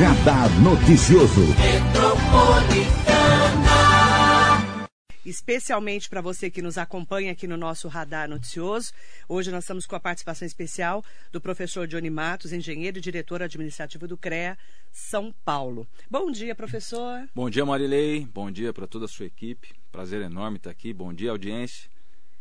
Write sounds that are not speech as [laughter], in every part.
Radar Noticioso. especialmente para você que nos acompanha aqui no nosso Radar Noticioso. Hoje nós estamos com a participação especial do professor Johnny Matos, engenheiro e diretor administrativo do CREA São Paulo. Bom dia, professor. Bom dia, Marilei. Bom dia para toda a sua equipe. Prazer enorme estar aqui. Bom dia, audiência.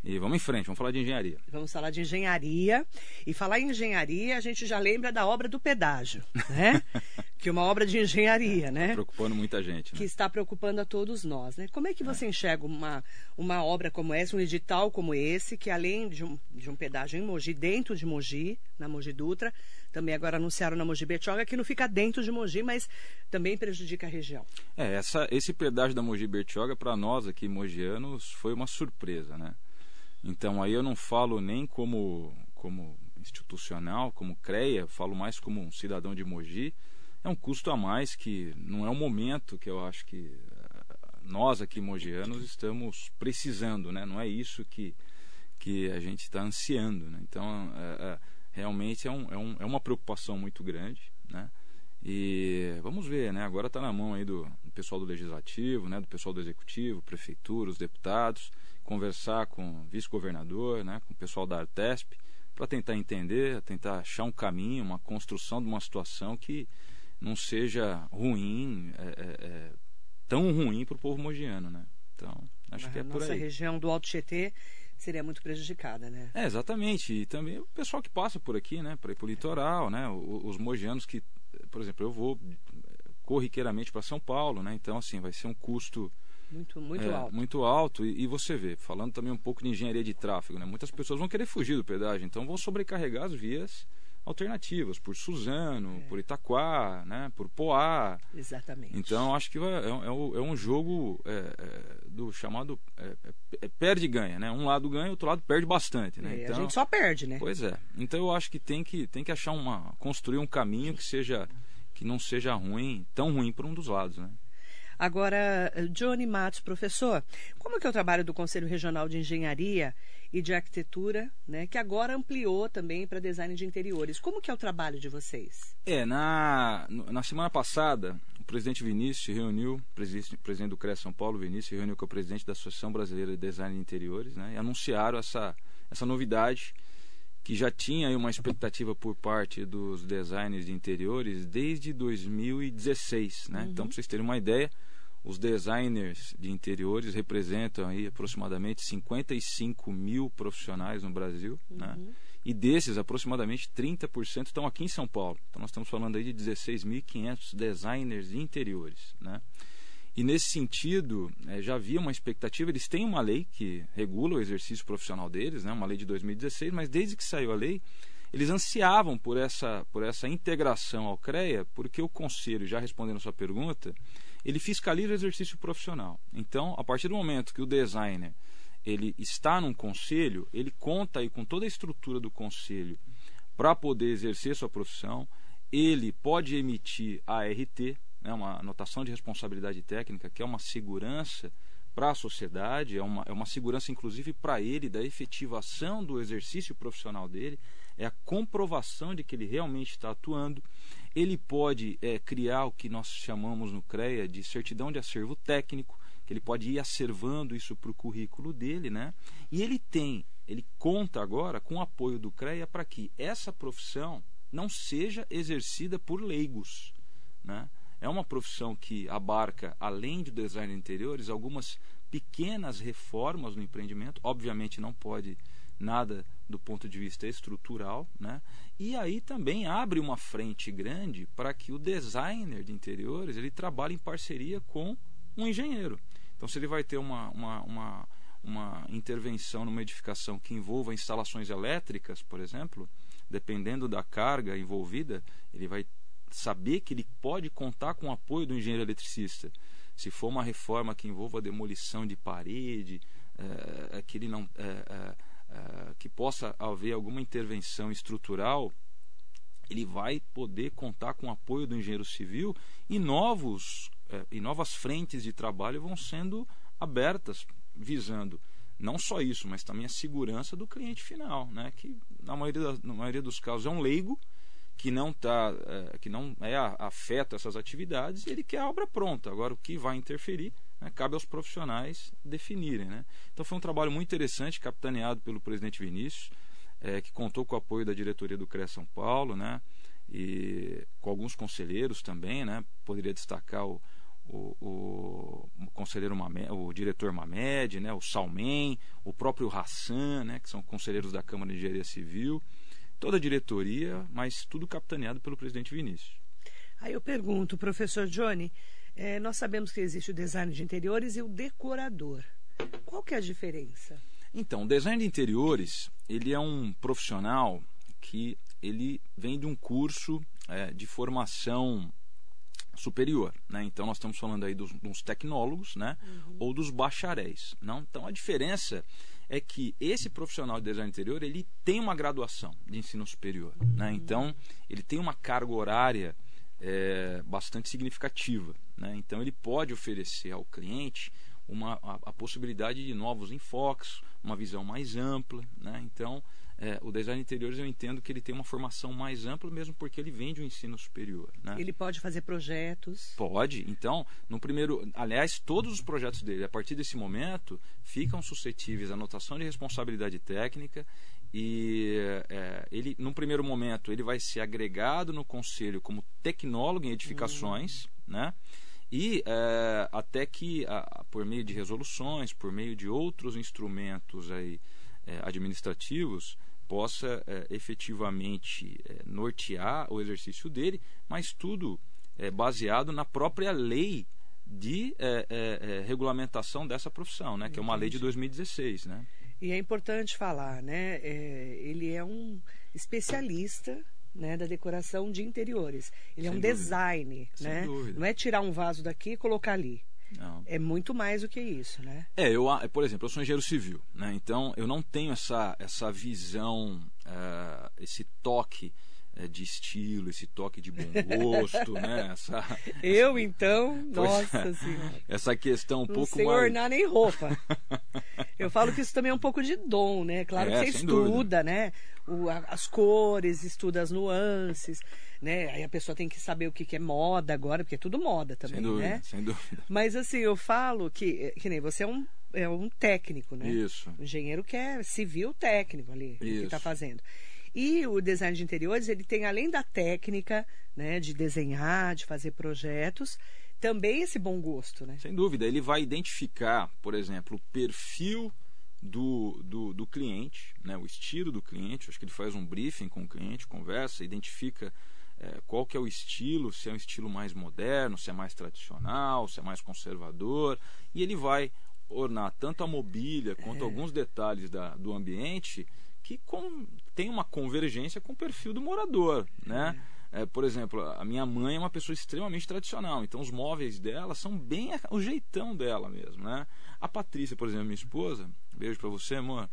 E vamos em frente, vamos falar de engenharia. Vamos falar de engenharia. E falar em engenharia, a gente já lembra da obra do pedágio, né? [laughs] que é uma obra de engenharia, né? Preocupando muita gente. Né? Que está preocupando a todos nós, né? Como é que você é. enxerga uma, uma obra como essa, um edital como esse, que além de um, de um pedágio em Mogi, dentro de Mogi, na Mogi Dutra, também agora anunciaram na Mogi Bertioga, que não fica dentro de Mogi, mas também prejudica a região. É, essa, esse pedágio da Mogi Bertioga, para nós aqui mogianos, foi uma surpresa, né? Então aí eu não falo nem como, como institucional, como CREA, falo mais como um cidadão de Mogi. É um custo a mais que não é um momento que eu acho que eh, nós aqui mogianos estamos precisando, né? Não é isso que, que a gente está ansiando, né? Então, é, é, realmente é, um, é, um, é uma preocupação muito grande, né? E vamos ver, né? Agora está na mão aí do, do, pessoal do legislativo, né? Do pessoal do executivo, prefeitura, os deputados conversar com o vice-governador, né, com o pessoal da Artesp, para tentar entender, tentar achar um caminho, uma construção de uma situação que não seja ruim, é, é, é tão ruim para o povo mogiano, né? Então, acho a que é por aí. Nossa região do Alto Tietê seria muito prejudicada, né? É, exatamente. E também o pessoal que passa por aqui, né, para ir para o litoral, né, os, os mogianos que, por exemplo, eu vou corriqueiramente para São Paulo, né? Então, assim, vai ser um custo muito, muito é, alto. Muito alto. E, e, você vê, falando também um pouco de engenharia de tráfego, né? muitas pessoas vão querer fugir do pedágio, então vão sobrecarregar as vias alternativas, por Suzano, é. por Itaquá, né? por Poá. Exatamente. Então acho que é, é, é um jogo é, é, do chamado perde e ganha, né? Um lado ganha, outro lado perde bastante, né? Então, a gente só perde, né? Pois é. Então eu acho que tem que tem que achar uma construir um caminho que seja que não seja ruim, tão ruim para um dos lados, né? Agora, Johnny Matos, professor, como que é o trabalho do Conselho Regional de Engenharia e de Arquitetura, né, que agora ampliou também para design de interiores? Como que é o trabalho de vocês? É, na, na semana passada, o presidente Vinícius reuniu, presidente, presidente do CREA São Paulo, Vinícius, reuniu com o presidente da Associação Brasileira de Design de Interiores, né, e anunciaram essa, essa novidade que já tinha uma expectativa por parte dos designers de interiores desde 2016, né? Uhum. Então, para vocês terem uma ideia, os designers de interiores representam aí aproximadamente 55 mil profissionais no Brasil, né? uhum. né? E desses, aproximadamente 30% estão aqui em São Paulo. Então, nós estamos falando aí de 16.500 designers de interiores, né? E nesse sentido, é, já havia uma expectativa. Eles têm uma lei que regula o exercício profissional deles, né? uma lei de 2016, mas desde que saiu a lei, eles ansiavam por essa, por essa integração ao CREA, porque o Conselho, já respondendo a sua pergunta, ele fiscaliza o exercício profissional. Então, a partir do momento que o designer ele está num conselho, ele conta aí com toda a estrutura do conselho para poder exercer sua profissão. Ele pode emitir ART, né, uma anotação de responsabilidade técnica, que é uma segurança para a sociedade, é uma, é uma segurança inclusive para ele da efetivação do exercício profissional dele, é a comprovação de que ele realmente está atuando. Ele pode é, criar o que nós chamamos no CREA de certidão de acervo técnico, que ele pode ir acervando isso para o currículo dele, né? E ele tem, ele conta agora com o apoio do CREA para que essa profissão não seja exercida por leigos, né? É uma profissão que abarca, além de design de interiores, algumas pequenas reformas no empreendimento. Obviamente não pode nada do ponto de vista estrutural, né? E aí também abre uma frente grande para que o designer de interiores ele trabalhe em parceria com um engenheiro. Então, se ele vai ter uma, uma, uma, uma intervenção numa edificação que envolva instalações elétricas, por exemplo, dependendo da carga envolvida, ele vai saber que ele pode contar com o apoio do engenheiro eletricista. Se for uma reforma que envolva demolição de parede, é, que ele não é, é, que possa haver alguma intervenção estrutural, ele vai poder contar com o apoio do engenheiro civil e novos e novas frentes de trabalho vão sendo abertas visando não só isso, mas também a segurança do cliente final, né? que na maioria, na maioria dos casos é um leigo que não tá, é, que não é, afeta essas atividades, ele quer a obra pronta. Agora, o que vai interferir, né, cabe aos profissionais definirem. Né? Então, foi um trabalho muito interessante, capitaneado pelo presidente Vinícius, é, que contou com o apoio da diretoria do CREA São Paulo, né? e com alguns conselheiros também, né? poderia destacar o, o, o, conselheiro o diretor Mamed, né? o Salmen, o próprio Hassan, né? que são conselheiros da Câmara de Engenharia Civil toda a diretoria, mas tudo capitaneado pelo presidente Vinícius. Aí eu pergunto, professor Johnny, é, nós sabemos que existe o design de interiores e o decorador. Qual que é a diferença? Então, o design de interiores, ele é um profissional que ele vem de um curso é, de formação superior, né? Então nós estamos falando aí dos, dos tecnólogos, né? Uhum. Ou dos bacharéis, não? Então a diferença é que esse profissional de design interior ele tem uma graduação de ensino superior, né? Então ele tem uma carga horária é, bastante significativa, né? Então ele pode oferecer ao cliente uma a, a possibilidade de novos enfoques, uma visão mais ampla, né? Então é, o design de interiores eu entendo que ele tem uma formação mais ampla, mesmo porque ele vem de um ensino superior. Né? Ele pode fazer projetos? Pode. Então, no primeiro. Aliás, todos os projetos dele, a partir desse momento, ficam suscetíveis à anotação de responsabilidade técnica. E é, ele, num primeiro momento, ele vai ser agregado no conselho como tecnólogo em edificações, hum. né? E é, até que, a, por meio de resoluções, por meio de outros instrumentos aí, é, administrativos, possa é, efetivamente é, nortear o exercício dele, mas tudo é, baseado na própria lei de é, é, regulamentação dessa profissão, né, que é uma lei de 2016. Né? E é importante falar, né, ele é um especialista né, da decoração de interiores. Ele Sem é um dúvida. design, Sem né? Dúvida. Não é tirar um vaso daqui e colocar ali. Não. É muito mais do que isso, né? É, eu, por exemplo, eu sou engenheiro civil, né? Então eu não tenho essa, essa visão, uh, esse toque de estilo, esse toque de bom gosto, né? [laughs] Essa, eu então, [laughs] nossa é, senhora. Essa questão um não pouco sei mais. ornar nem roupa. [laughs] eu falo que isso também é um pouco de dom, né? Claro é, que você estuda, dúvida. né? O, as cores, estuda as nuances né? Aí a pessoa tem que saber o que, que é moda agora, porque é tudo moda também, sem dúvida, né? Sem dúvida. Mas assim, eu falo que, que nem você é um, é um técnico, né? Isso. Um engenheiro que é civil técnico ali, Isso. que está fazendo. E o design de interiores, ele tem, além da técnica, né, de desenhar, de fazer projetos, também esse bom gosto, né? Sem dúvida. Ele vai identificar, por exemplo, o perfil do, do, do cliente, né, o estilo do cliente. Acho que ele faz um briefing com o cliente, conversa, identifica é, qual que é o estilo, se é um estilo mais moderno, se é mais tradicional, se é mais conservador, e ele vai ornar tanto a mobília quanto é. alguns detalhes da, do ambiente que com, tem uma convergência com o perfil do morador, né? É, por exemplo, a minha mãe é uma pessoa extremamente tradicional, então os móveis dela são bem o jeitão dela mesmo, né? A Patrícia, por exemplo, minha esposa, beijo para você, amor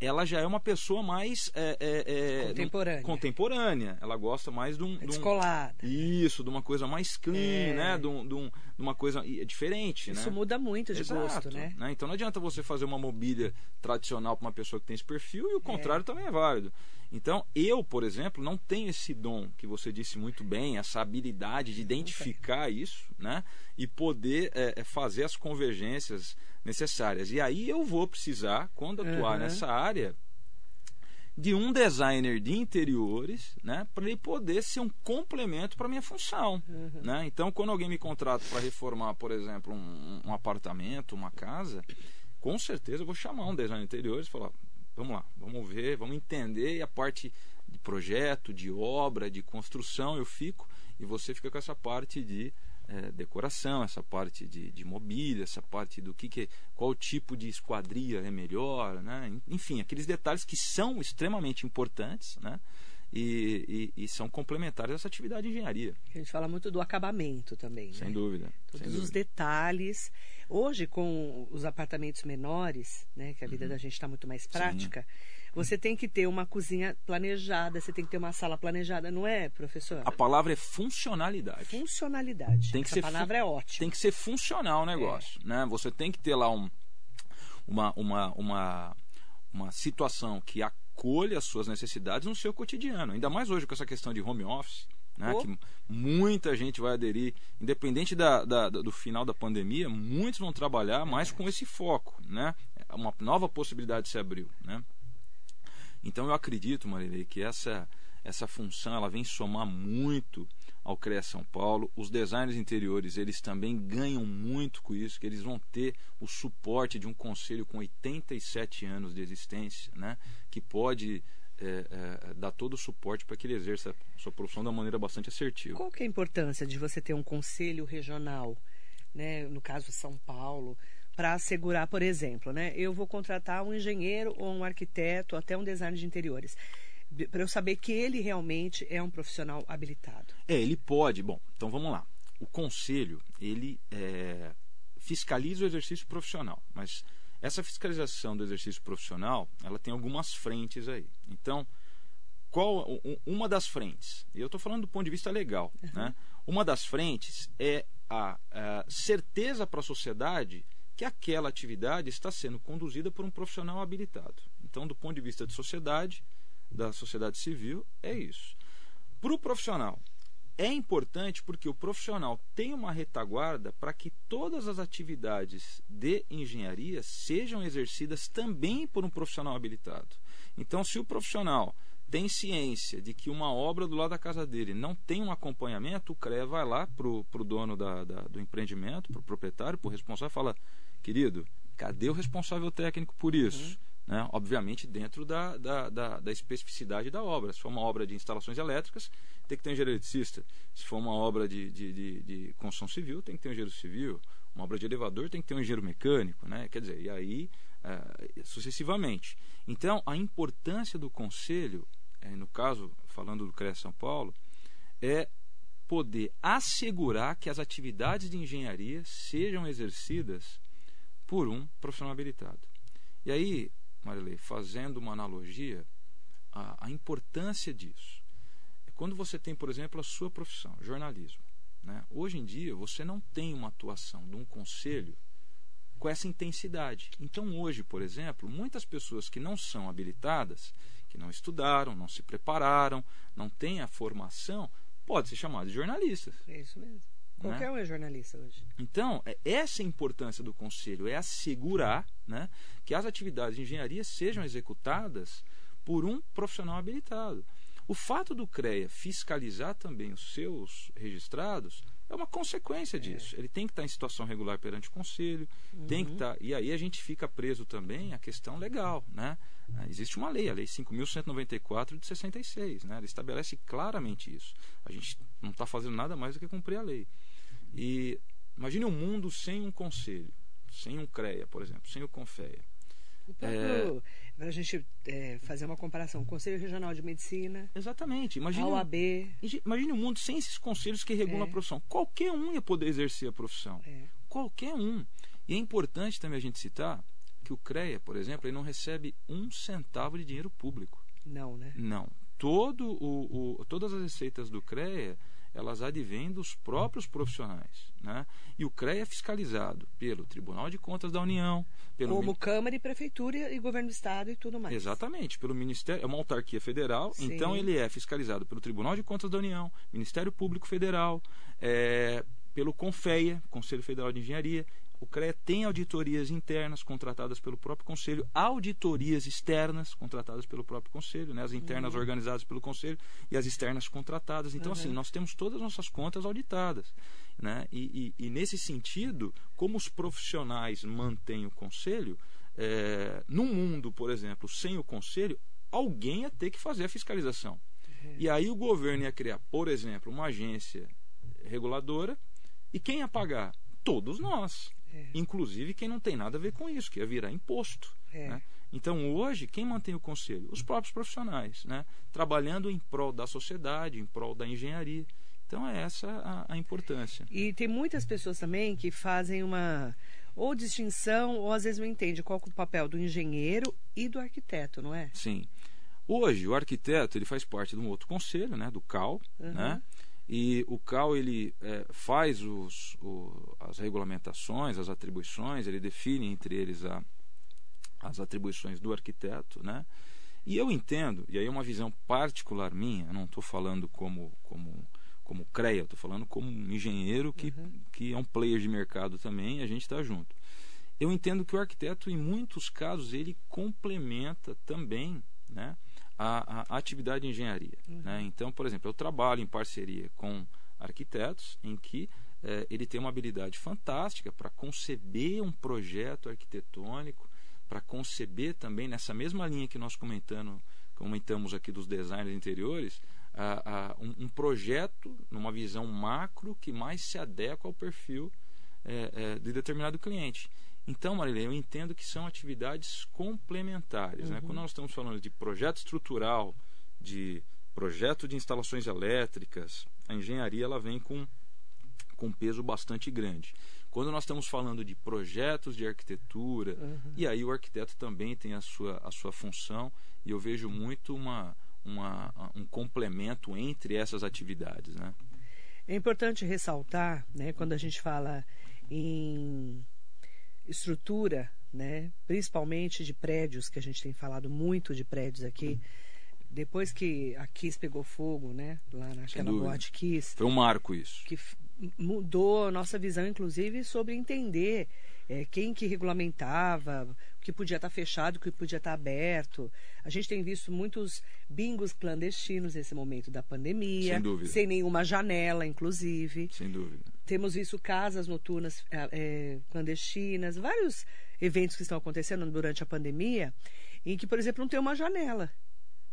ela já é uma pessoa mais é, é, é, contemporânea. contemporânea. Ela gosta mais de um. De um Descolada. Isso, de uma coisa mais clean, é. né? De, um, de, um, de, uma coisa diferente. Isso né? muda muito de Exato, gosto, né? né? Então não adianta você fazer uma mobília tradicional para uma pessoa que tem esse perfil e o contrário é. também é válido. Então, eu, por exemplo, não tenho esse dom que você disse muito bem, essa habilidade de identificar isso, né? E poder é, fazer as convergências necessárias. E aí eu vou precisar, quando atuar uhum. nessa área, de um designer de interiores, né, para ele poder ser um complemento para minha função, uhum. né? Então, quando alguém me contrata para reformar, por exemplo, um, um, apartamento, uma casa, com certeza eu vou chamar um designer de interiores e falar, vamos lá, vamos ver, vamos entender e a parte de projeto, de obra, de construção eu fico e você fica com essa parte de é, decoração, essa parte de, de mobília, essa parte do que, que qual tipo de esquadria é melhor, né? enfim, aqueles detalhes que são extremamente importantes, né? E, e, e, são complementares a essa atividade de engenharia. A gente fala muito do acabamento também. Sem né? dúvida. Todos sem os dúvida. detalhes. Hoje, com os apartamentos menores, né, que a vida uhum. da gente está muito mais prática, Sim. Você tem que ter uma cozinha planejada, você tem que ter uma sala planejada, não é, professor? A palavra é funcionalidade. Funcionalidade. Tem que Essa ser palavra é ótima. Tem que ser funcional o negócio, é. né? Você tem que ter lá um, uma, uma, uma, uma situação que a acolha as suas necessidades no seu cotidiano. Ainda mais hoje com essa questão de home office, né, Oh. que muita gente vai aderir, independente da, da- do final da pandemia, muitos vão trabalhar mais com esse foco. Né? Uma nova possibilidade se abriu. Né? Então eu acredito, Marilei, que essa, essa função ela vem somar muito ao CREA São Paulo. Os designers interiores eles também ganham muito com isso, que eles vão ter o suporte de um conselho com 87 anos de existência, né? que pode é, é, dar todo o suporte para que ele exerça a sua profissão de uma maneira bastante assertiva. Qual que é a importância de você ter um conselho regional, né, no caso São Paulo, para assegurar, por exemplo, né, eu vou contratar um engenheiro ou um arquiteto, até um designer de interiores, para eu saber que ele realmente é um profissional habilitado. É, ele pode. Bom, então vamos lá. O conselho ele é, fiscaliza o exercício profissional, mas essa fiscalização do exercício profissional ela tem algumas frentes aí. Então, qual uma das frentes? Eu estou falando do ponto de vista legal, né? Uma das frentes é a, a certeza para a sociedade que aquela atividade está sendo conduzida por um profissional habilitado. Então, do ponto de vista de sociedade, da sociedade civil, é isso. Para o profissional, é importante porque o profissional tem uma retaguarda para que todas as atividades de engenharia sejam exercidas também por um profissional habilitado. Então, se o profissional tem ciência de que uma obra do lado da casa dele não tem um acompanhamento, o CREA vai lá para o dono da- da- do empreendimento, para o proprietário, para o responsável, fala: querido, cadê o responsável técnico por isso? Né? Obviamente, dentro da, da, da, da especificidade da obra. Se for uma obra de instalações elétricas, tem que ter um engenheiro eletricista. Se for uma obra de, de, de, de construção civil, tem que ter um engenheiro civil. Uma obra de elevador, tem que ter um engenheiro mecânico. Né? Quer dizer, e aí eh, sucessivamente. Então, a importância do conselho, eh, no caso, falando do CREA São Paulo, é poder assegurar que as atividades de engenharia sejam exercidas por um profissional habilitado. E aí, Marilei, fazendo uma analogia, a, a importância disso é quando você tem, por exemplo, a sua profissão, jornalismo. Né? Hoje em dia, você não tem uma atuação de um conselho com essa intensidade. Então, hoje, por exemplo, muitas pessoas que não são habilitadas, que não estudaram, não se prepararam, não têm a formação, podem ser chamadas de jornalistas. É isso mesmo. Qualquer um é jornalista hoje. Então, é essa a importância do conselho, é assegurar né, que as atividades de engenharia sejam executadas por um profissional habilitado. O fato do CREA fiscalizar também os seus registrados é uma consequência disso. Ele tem que estar em situação regular perante o conselho, tem que estar. E aí a gente fica preso também à questão legal. Né? Ah, Existe uma lei, a Lei 5.194 de 66. Né? Ela estabelece claramente isso. A gente não está fazendo nada mais do que cumprir a lei. E imagine um mundo sem um conselho, sem um CREA, por exemplo, sem o CONFEA. Para a gente é, fazer uma comparação, o Conselho Regional de Medicina, Exatamente. Imagine, a OAB, imagine um mundo sem esses conselhos que regulam É. a profissão. Qualquer um ia poder exercer a profissão. é, Qualquer um. E é importante também a gente citar que o CREA, por exemplo, ele não recebe um centavo de dinheiro público. não, né? Não. Todo o, o- todas as receitas do CREA, elas advêm dos próprios profissionais. Né? E o CREA é fiscalizado pelo Tribunal de Contas da União, pelo Como Min- Câmara e Prefeitura e Governo do Estado e tudo mais. Exatamente, pelo Ministério, é uma autarquia federal, Sim. então ele é fiscalizado pelo Tribunal de Contas da União, Ministério Público Federal, é, pelo CONFEA, Conselho Federal de Engenharia. O CREA tem auditorias internas contratadas pelo próprio Conselho, auditorias externas contratadas pelo próprio Conselho, né? as internas organizadas pelo Conselho e as externas contratadas. Então, assim, nós temos todas as nossas contas auditadas. Né? E, e- e nesse sentido, como os profissionais mantêm o Conselho, é, no mundo, por exemplo, sem o Conselho, alguém ia ter que fazer a fiscalização. E aí o governo ia criar, por exemplo, uma agência reguladora e quem ia pagar? Todos nós. É. Inclusive quem não tem nada a ver com isso, que ia virar imposto. É. né? Então hoje, quem mantém o conselho? Os próprios profissionais, né? trabalhando em prol da sociedade, em prol da engenharia. Então é essa a, a importância. E tem muitas pessoas também que fazem uma ou distinção ou às vezes não entende qual é o papel do engenheiro e do arquiteto, não é? Sim. Hoje, o arquiteto ele faz parte de um outro conselho, né, do CAL, Uhum. né? E o CAL ele é, faz os, o- as regulamentações, as atribuições, ele define entre eles a, as atribuições do arquiteto, né? E eu entendo, e aí é uma visão particular minha, eu não estou falando como, como, como CREA, estou falando como um engenheiro que, uhum. que é um player de mercado também, e a gente está junto. Eu entendo que o arquiteto, em muitos casos, ele complementa também né, a, a atividade de engenharia. Uhum. Né? Então, por exemplo, eu trabalho em parceria com arquitetos em que é, ele tem uma habilidade fantástica para conceber um projeto arquitetônico, para conceber também nessa mesma linha que nós comentando, comentamos aqui dos designers interiores, a, a, um, um, projeto numa visão macro que mais se adequa ao perfil é, é, de determinado cliente. Então, Marília, eu entendo que são atividades complementares. Né? Uhum. Né? Quando nós estamos falando de projeto estrutural, de projeto de instalações elétricas, a engenharia ela vem com, com peso bastante grande. Quando nós estamos falando de projetos de arquitetura, uhum. e aí o arquiteto também tem a sua, a sua função, e eu vejo muito uma, uma, um complemento entre essas atividades. Né? É importante ressaltar, né, quando a gente fala em estrutura, né, principalmente de prédios, que a gente tem falado muito de prédios aqui, depois que a Kiss pegou fogo, né, lá naquela boate Kiss. Foi um marco isso. Que mudou a nossa visão, inclusive, sobre entender é, quem que regulamentava, o que podia estar fechado, o que podia estar aberto. A gente tem visto muitos bingos clandestinos nesse momento da pandemia, sem, dúvida. sem nenhuma janela, inclusive. Sem dúvida. Temos visto casas noturnas é, clandestinas, vários eventos que estão acontecendo durante a pandemia, em que, por exemplo, não tem uma janela.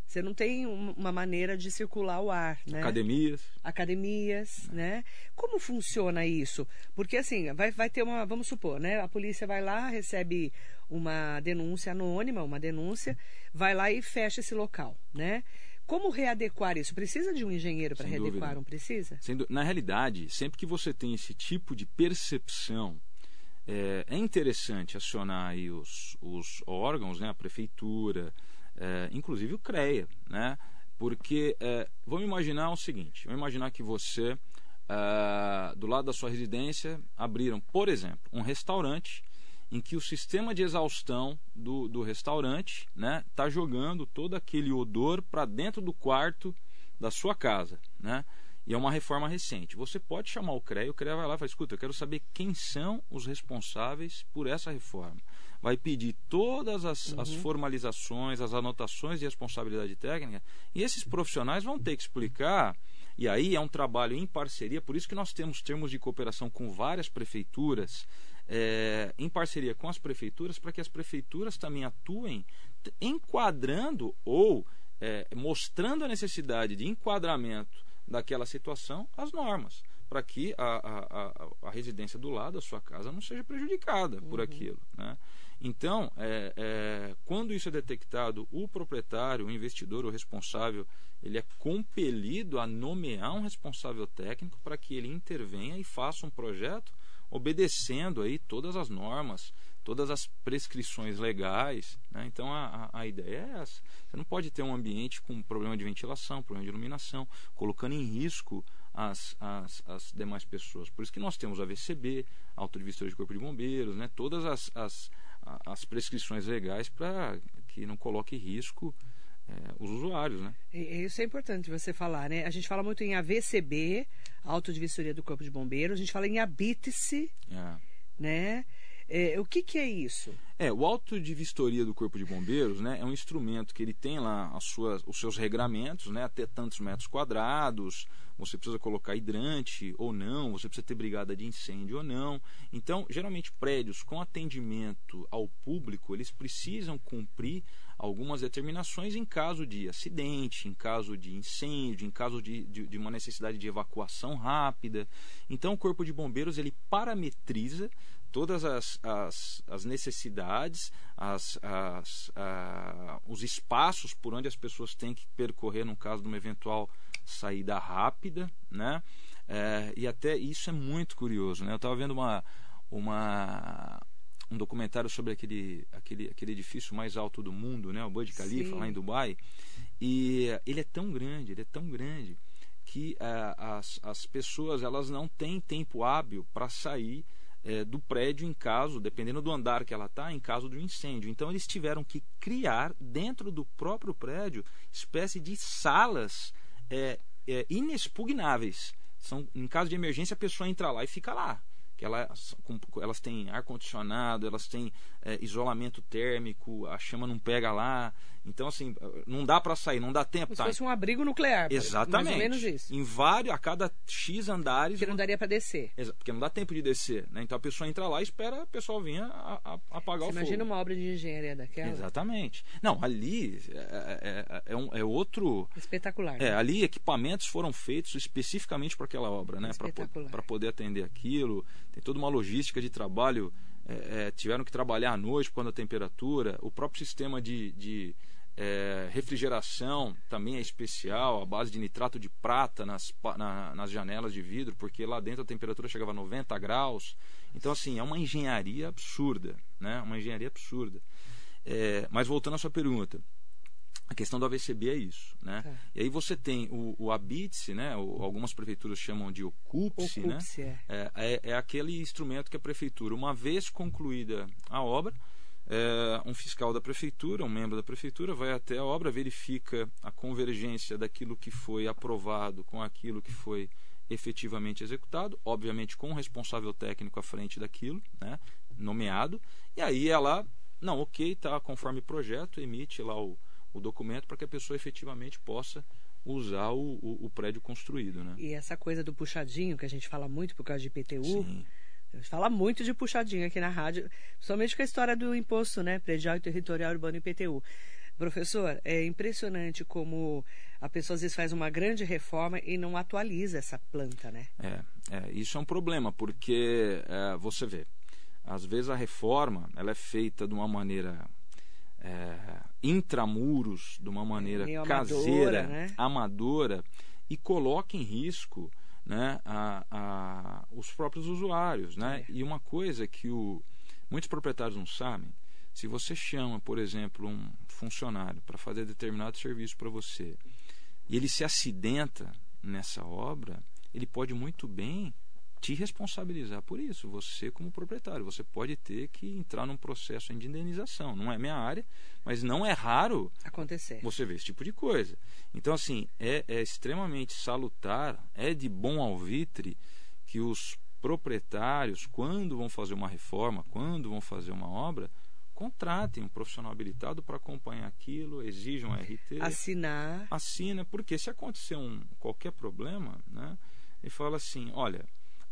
Você não tem uma maneira de circular o ar, né? Academias. Academias, né? Como funciona isso? Porque assim, vai, vai ter uma, vamos supor, né? A polícia vai lá, recebe uma denúncia anônima, uma denúncia, vai lá e fecha esse local, né? Como readequar isso? Precisa de um engenheiro para readequar, dúvida. não precisa? Na realidade, sempre que você tem esse tipo de percepção, é, é interessante acionar aí os, os órgãos, né? A prefeitura, é, inclusive o CREA, né? Porque é, vamos imaginar o seguinte: vamos imaginar que você, é, do lado da sua residência, abriram, por exemplo, um restaurante em que o sistema de exaustão do, do restaurante está né, tá jogando todo aquele odor para dentro do quarto da sua casa. Né? E é uma reforma recente. Você pode chamar o CREA, o CREA vai lá e fala: escuta, eu quero saber quem são os responsáveis por essa reforma vai pedir todas as, uhum. as formalizações, as anotações de responsabilidade técnica, e esses profissionais vão ter que explicar. E aí é um trabalho em parceria, por isso que nós temos termos de cooperação com várias prefeituras, é, em parceria com as prefeituras, para que as prefeituras também atuem enquadrando ou é, mostrando a necessidade de enquadramento daquela situação às normas, para que a, a, a, a, residência do lado da sua casa não seja prejudicada por uhum. aquilo. Né? Então, é, é, quando isso é detectado, o proprietário, o investidor, o responsável, ele é compelido a nomear um responsável técnico para que ele intervenha e faça um projeto obedecendo aí todas as normas, todas as prescrições legais. Né? Então a, a, ideia é essa. Você não pode ter um ambiente com problema de ventilação, problema de iluminação, colocando em risco as, as, as demais pessoas. Por isso que nós temos a VCB, a Auto de Vistoria de Corpo de Bombeiros, né? todas as, as as prescrições legais para que não coloque risco é, os usuários, né? Isso é importante você falar, né? A gente fala muito em AVCB, Auto de Vistoria do Corpo de Bombeiros, a gente fala em Habite-se, é. né? É, o que, que, é isso? É, o auto de vistoria do Corpo de Bombeiros né, é um instrumento que ele tem lá as suas, os seus regramentos, né, até tantos metros quadrados, você precisa colocar hidrante ou não, você precisa ter brigada de incêndio ou não. Então, geralmente, prédios com atendimento ao público, eles precisam cumprir algumas determinações em caso de acidente, em caso de incêndio, em caso de, de, de uma necessidade de evacuação rápida. Então, o Corpo de Bombeiros ele parametriza todas as, as, as necessidades, as, as, a, os espaços por onde as pessoas têm que percorrer no caso de uma eventual saída rápida, né? É, e até isso é muito curioso, né? Eu estava vendo uma, uma, um documentário sobre aquele, aquele, aquele edifício mais alto do mundo, né? O Burj Khalifa, Sim. lá em Dubai. E ele é tão grande, ele é tão grande que é, as, as pessoas elas não têm tempo hábil para sair é, do prédio em caso, dependendo do andar que ela está, em caso de um incêndio. Então eles tiveram que criar dentro do próprio prédio espécie de salas é, é, inexpugnáveis. São, em caso de emergência, a pessoa entra lá e fica lá que elas, elas têm ar condicionado, elas têm é, isolamento térmico, a chama não pega lá, então, assim, não dá para sair, não dá tempo. Como tá? se fosse um abrigo nuclear. Exatamente. Mais ou menos isso. Em vários, a cada X andares. Porque não daria para descer. Porque não dá tempo de descer. Né? Então a pessoa entra lá e espera o pessoal vir a, a, apagar Você o fogo. Imagina uma obra de engenharia daquela. Exatamente. Não, ali é, é, é, é, um, é outro. Espetacular. É, né? ali equipamentos foram feitos especificamente para aquela obra, né? Para poder atender aquilo. Tem toda uma logística de trabalho. É, é, tiveram que trabalhar à noite quando a temperatura. O próprio sistema de, de é, refrigeração também é especial, a base de nitrato de prata nas, na, nas janelas de vidro, porque lá dentro a temperatura chegava a 90 graus. Então, assim, é uma engenharia absurda, né? Uma engenharia absurda. É, mas voltando à sua pergunta, a questão do AVCB é isso, né? É. E aí você tem o, o ABITSE, né? O, algumas prefeituras chamam de OCUPSE, né? É. é. É, é aquele instrumento que a prefeitura, uma vez concluída a obra, é, um fiscal da prefeitura, um membro da prefeitura, vai até a obra, verifica a convergência daquilo que foi aprovado com aquilo que foi efetivamente executado, obviamente com um responsável técnico à frente daquilo, né, nomeado, e aí ela, não, ok, está conforme projeto, emite lá o, o documento para que a pessoa efetivamente possa usar o, o, o, prédio construído. Né? E essa coisa do puxadinho que a gente fala muito por causa de IPTU, Sim fala muito de puxadinho aqui na rádio, somente com a história do imposto né, predial e territorial urbano IPTU. Professor, é impressionante como a pessoa às vezes faz uma grande reforma e não atualiza essa planta, né? É, é isso é um problema, porque é, você vê, às vezes a reforma ela é feita de uma maneira é, intramuros, de uma maneira caseira, amadora, né? amadora, e coloca em risco né, a, a, os próprios usuários. Né? É. E uma coisa que o, muitos proprietários não sabem, se você chama, por exemplo, um funcionário para fazer determinado serviço para você e ele se acidenta nessa obra, ele pode muito bem te responsabilizar por isso. Você, como proprietário, você pode ter que entrar num processo de indenização. Não é minha área, mas não é raro acontecer. Você vê esse tipo de coisa. Então, assim, é, é extremamente salutar, é de bom alvitre que os proprietários, quando vão fazer uma reforma, quando vão fazer uma obra, contratem um profissional habilitado para acompanhar aquilo, exijam um RT. Assinar. Assina, porque se acontecer um, qualquer problema, né, ele fala assim, olha,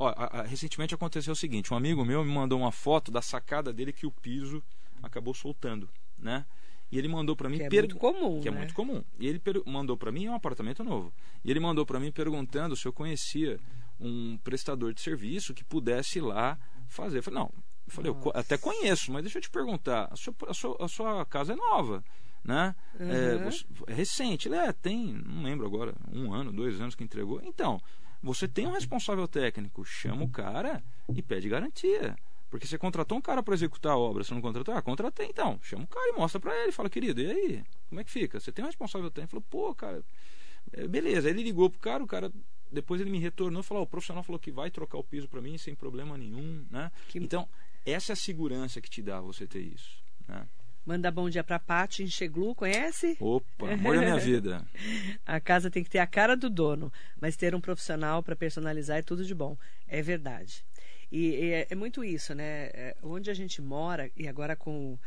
Ó, a, a, recentemente aconteceu o seguinte: um amigo meu me mandou uma foto da sacada dele que o piso acabou soltando, né? E ele mandou para mim que é muito comum, que é né? é muito comum. E ele mandou para mim é um apartamento novo. E ele mandou para mim perguntando se eu conhecia um prestador de serviço que pudesse ir lá fazer. Eu falei, não. Eu falei, eu até conheço, mas deixa eu te perguntar, a sua, a sua, a sua casa é nova, né? Uhum. É, é, recente. Ele é, tem, não lembro agora, um ano, dois anos que entregou. Então, você tem um responsável técnico, chama o cara e pede garantia. Porque você contratou um cara para executar a obra, você não contratou? Ah, contratei então. Chama o cara e mostra para ele. Fala, querido, e aí? Como é que fica? Você tem um responsável técnico? Falou, pô, cara, é, beleza. Aí ele ligou pro cara, o cara depois ele me retornou e falou: o profissional falou que vai trocar o piso para mim sem problema nenhum, né? Que... Então, essa é a segurança que te dá você ter isso, né? Manda bom dia para Paty em Cheglu, conhece? Opa, [laughs] amor da minha vida. a casa tem que ter a cara do dono, mas ter um profissional para personalizar é tudo de bom. É verdade. E, e é, é, muito isso, né? É, onde a gente mora, e agora com